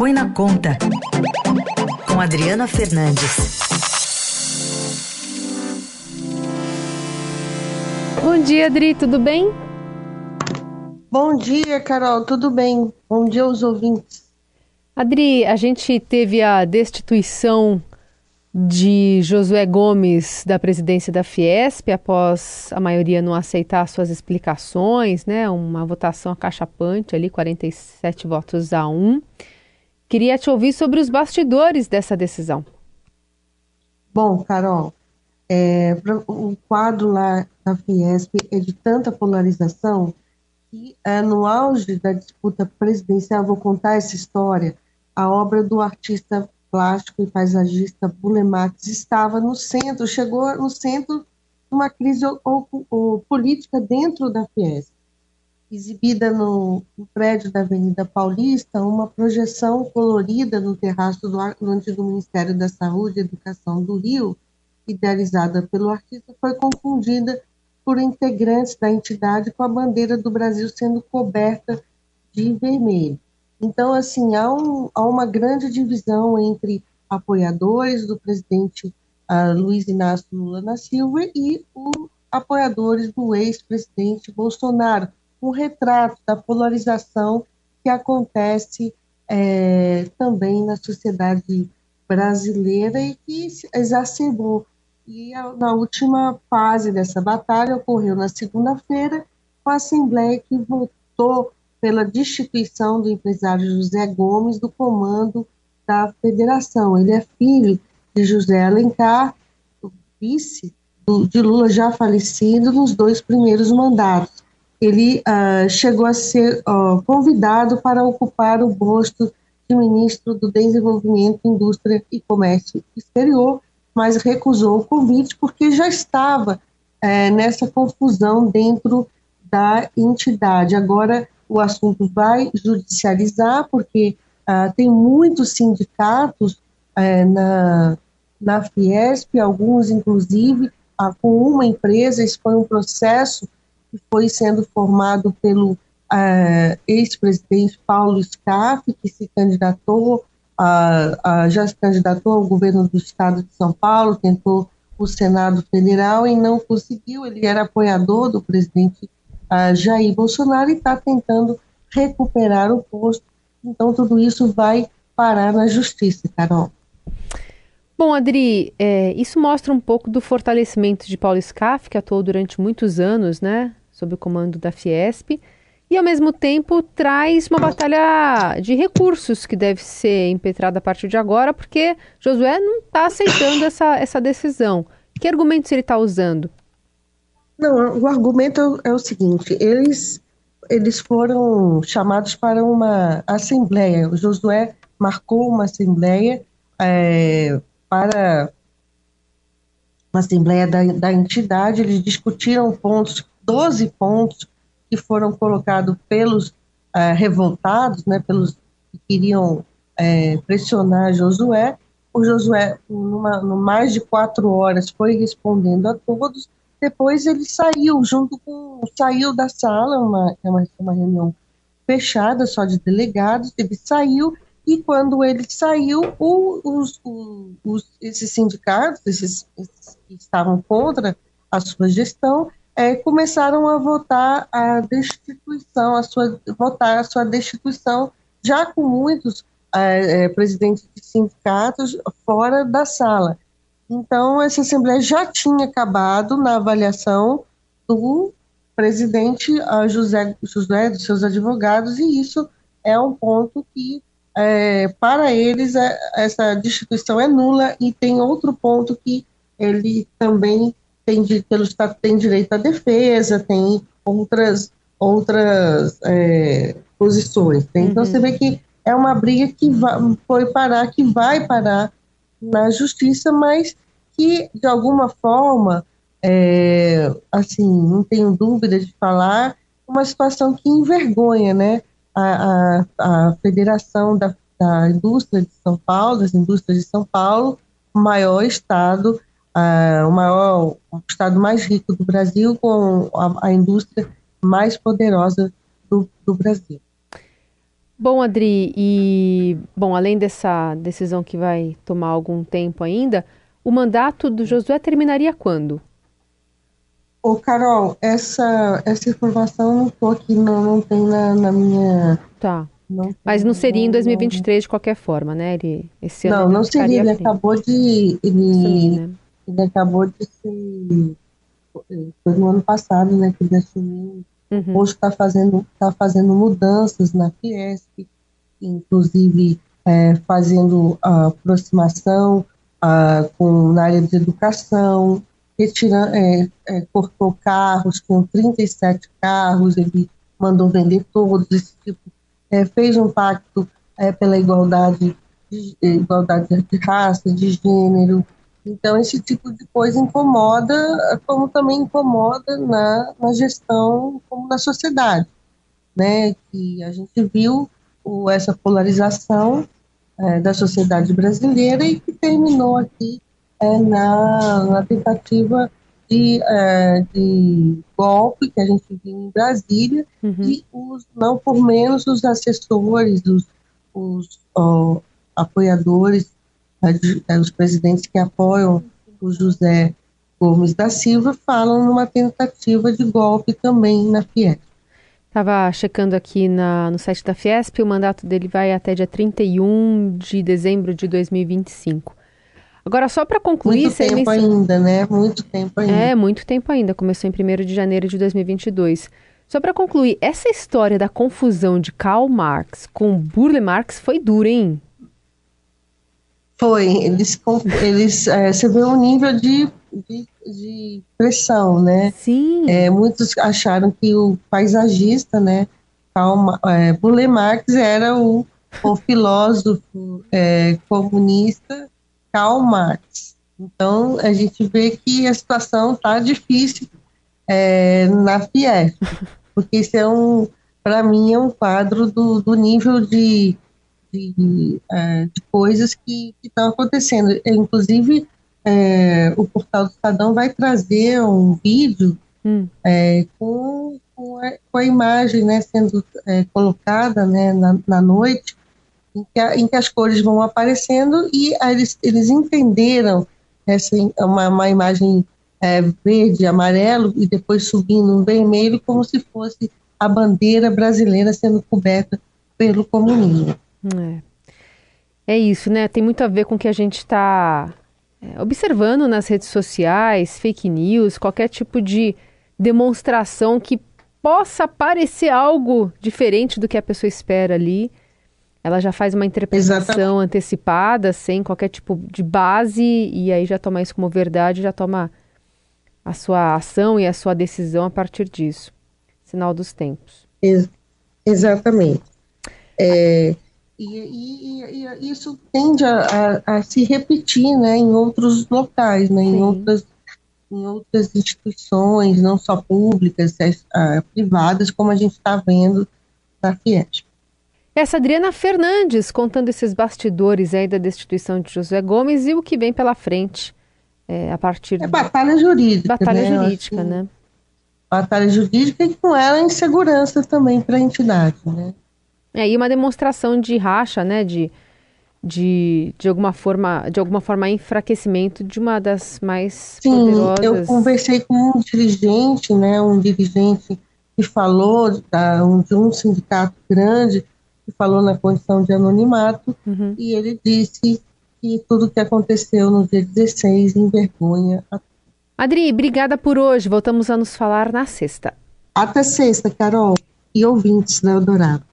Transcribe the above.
Põe na Conta, com Adriana Fernandes. Bom dia, Adri, tudo bem? Bom dia, Carol, tudo bem? Bom dia aos ouvintes. Adri, a gente teve a destituição de Josué Gomes da presidência da Fiesp após a maioria não aceitar suas explicações, né? Uma votação acachapante ali, 47 votos a 1. Queria te ouvir sobre os bastidores dessa decisão. Bom, Carol, é, o quadro lá da Fiesp é de tanta polarização que é, no auge da disputa presidencial, vou contar essa história, a obra do artista plástico e paisagista Bulemax estava no centro, chegou no centro de uma crise ou, ou, política dentro da Fiesp. Exibida no, no, prédio da Avenida Paulista, uma projeção colorida no terraço do, do antigo Ministério da Saúde e Educação do Rio, idealizada pelo artista, foi confundida por integrantes da entidade com a bandeira do Brasil sendo coberta de vermelho. Então, assim, há, um, há uma grande divisão entre apoiadores do presidente uh, Luiz Inácio Lula da Silva e os apoiadores do ex-presidente Bolsonaro, um retrato da polarização que acontece é, também na sociedade brasileira e que se exacerbou. E a, na última fase dessa batalha ocorreu na segunda-feira, com a Assembleia que votou pela destituição do empresário José Gomes do comando da federação. Ele é filho de José Alencar, vice de Lula já falecido nos dois primeiros mandatos. Ele uh, chegou a ser convidado para ocupar o posto de ministro do Desenvolvimento, Indústria e Comércio Exterior, mas recusou o convite porque já estava uh, nessa confusão dentro da entidade. Agora, o assunto vai judicializar, porque ah, tem muitos sindicatos eh, na, na Fiesp, alguns inclusive ah, com uma empresa, isso foi um processo que foi sendo formado pelo ah, ex-presidente Paulo Scaff, que se candidatou, já se candidatou ao governo do estado de São Paulo, tentou o Senado Federal e não conseguiu, ele era apoiador do presidente a Jair Bolsonaro e está tentando recuperar o posto. Então, tudo isso vai parar na justiça, Carol. Bom, Adri, é, isso mostra um pouco do fortalecimento de Paulo Scaff, que atuou durante muitos anos, né, sob o comando da Fiesp, e ao mesmo tempo traz uma batalha de recursos que deve ser impetrada a partir de agora, porque Josué não está aceitando essa, essa decisão. Que argumentos ele está usando? Não, o argumento é o seguinte: eles, eles foram chamados para uma assembleia. O Josué marcou uma assembleia é, para uma assembleia da, da entidade. Eles discutiram pontos, 12 pontos que foram colocados pelos é, revoltados, né, pelos que queriam é, pressionar Josué. O Josué, numa, mais de quatro horas, foi respondendo a todos depois ele saiu junto com saiu da sala, uma é uma, uma reunião fechada só de delegados. Ele saiu e quando ele saiu, o, os, os, esses sindicatos, esses, esses, que estavam contra a sua gestão, é, começaram a votar a destituição, a sua votar a sua destituição, já com muitos é, é, presidentes de sindicatos fora da sala. Então, essa Assembleia já tinha acabado na avaliação do presidente José, José dos seus advogados, e isso é um ponto que, é, para eles, é, essa destituição é nula, e tem outro ponto que ele também tem, pelo Estado, tem direito à defesa, tem outras, outras é, posições. Né? Então, uhum. você vê que é uma briga que vai, foi parar, que vai parar na justiça, mas que, de alguma forma, é, assim, não tenho dúvida de falar, uma situação que envergonha né, a, a, a Federação da, da Indústria de São Paulo, das Indústrias de São Paulo, maior estado, a, o maior o estado mais rico do Brasil, com a, a indústria mais poderosa do, do Brasil. Bom, Adri, e bom, além dessa decisão que vai tomar algum tempo ainda, o mandato do Josué terminaria quando? Ô, Carol, essa, essa informação não tô aqui, não, não tem na, na minha. Tá. Não Mas não seria em 2023 não. de qualquer forma, né? Ele, esse ano não, não seria. Ele acabou de. Ele, Sumir, né? Ele acabou de ser. Foi no ano passado, né? Que ele assumiu. Uhum. Hoje está fazendo, tá fazendo mudanças na Fiesp, inclusive é, fazendo a aproximação a, com, na área de educação, retirando, é, é, cortou carros, tinham 37 carros, ele mandou vender todos, esse tipo, é, fez um pacto é, pela igualdade de, igualdade de raça, de gênero. Então, esse tipo de coisa incomoda, como também incomoda na, na gestão, como na sociedade, né? Que a gente viu o, essa polarização é, da sociedade brasileira e que terminou aqui é, na, na, tentativa de, é, de, golpe que a gente viu em Brasília uhum. e os, não por menos os assessores, os, os ó, apoiadores, os presidentes que apoiam o José Gomes da Silva falam numa tentativa de golpe também na Fiesp. Estava checando aqui na, no site da Fiesp, o mandato dele vai até dia 31 de dezembro de 2025. Agora, só para concluir... Muito tempo ainda, né? Muito tempo ainda. É, muito tempo ainda. Começou em 1 de janeiro de 2022. Só para concluir, essa história da confusão de Karl Marx com Burle Marx foi dura, hein? Foi. Eles, eles é, você vê o nível de, de, de pressão, né? Sim. É, muitos acharam que o paisagista, né, Karl, é, Burle Marx era o, o filósofo é, comunista Karl Marx. Então, a gente vê que a situação está difícil é, na Fiesp, porque isso é um, para mim, é um quadro do, do nível de, de, é, de coisas que estão acontecendo. É, inclusive, é, o Portal do Estadão vai trazer um vídeo hum. É, com, com a, com, a, imagem né, sendo é, colocada né, na, na noite em que, a, em que as cores vão aparecendo e eles, eles entenderam essa uma, uma imagem verde, amarelo e depois subindo um vermelho como se fosse a bandeira brasileira sendo coberta pelo comunismo. É, é isso, né? Tem muito a ver com o que a gente está é, observando nas redes sociais, fake news, qualquer tipo de demonstração que possa parecer algo diferente do que a pessoa espera ali ela já faz uma interpretação Exatamente. antecipada, sem qualquer tipo de base, e aí já toma isso como verdade, já toma a sua ação e a sua decisão a partir disso. Sinal dos tempos. Ex exatamente. É, e, e, e, isso tende a, a, a, se repetir né, em outros locais, né, em, outras, em outras instituições, não só públicas, é, privadas, como a gente está vendo na Fiesp. Essa Adriana Fernandes contando esses bastidores aí da destituição de José Gomes e o que vem pela frente é, a partir é batalha jurídica batalha né? jurídica né batalha jurídica e com ela insegurança também para a entidade né é e uma demonstração de racha né de de, de alguma forma de alguma forma enfraquecimento de uma das mais Sim, poderosas eu conversei com um dirigente né um dirigente que falou da, um, de um sindicato grande que falou na condição de anonimato, uhum. e ele disse que tudo o que aconteceu no dia 16 envergonha a Adri, obrigada por hoje. Voltamos a nos falar na sexta. Até sexta, Carol. E ouvintes da Eldorado.